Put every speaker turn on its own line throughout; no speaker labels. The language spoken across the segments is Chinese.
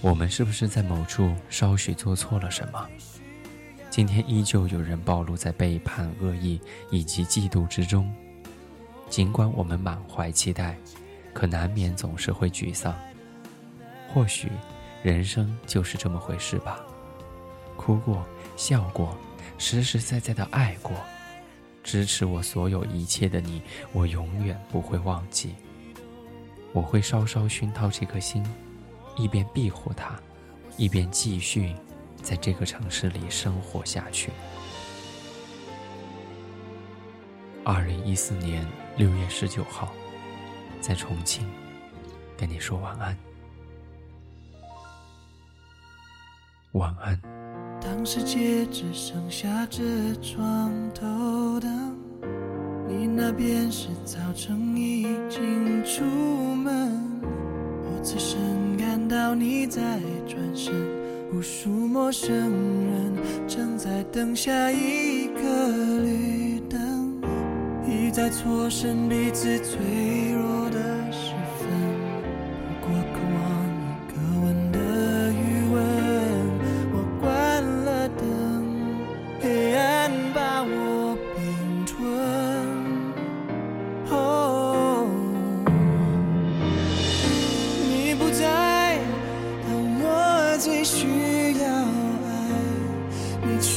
我们是不是在某处稍许做错了什么？今天依旧有人暴露在背叛、恶意以及嫉妒之中。尽管我们满怀期待，可难免总是会沮丧。或许，人生就是这么回事吧。哭过，笑过，实实在在的爱过，支持我所有一切的你，我永远不会忘记。我会稍稍熏陶这颗心，一边庇护他，一边继续在这个城市里生活下去。二零一四年六月十九号，在重庆，跟你说晚安，晚安。
当世界只剩下这床头灯，你那边是早晨已经到你在转身，无数陌生人正在等下一个绿灯。一再错身彼此脆弱的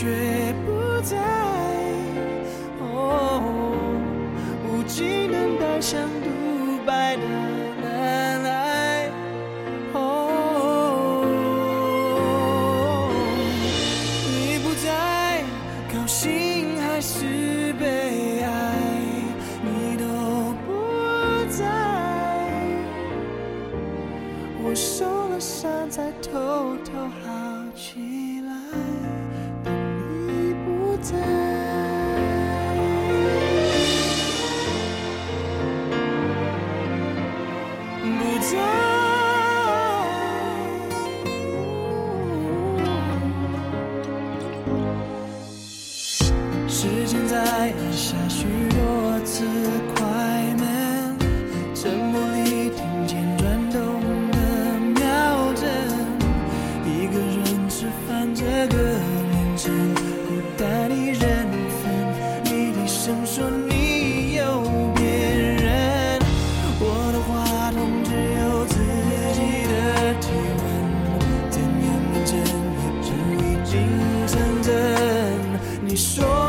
却不在。只能单向独白的难挨。哦，你不在，高兴还是悲哀，你都不在，我受了伤才偷偷喊不在时间在下，许多次快门沉默。你说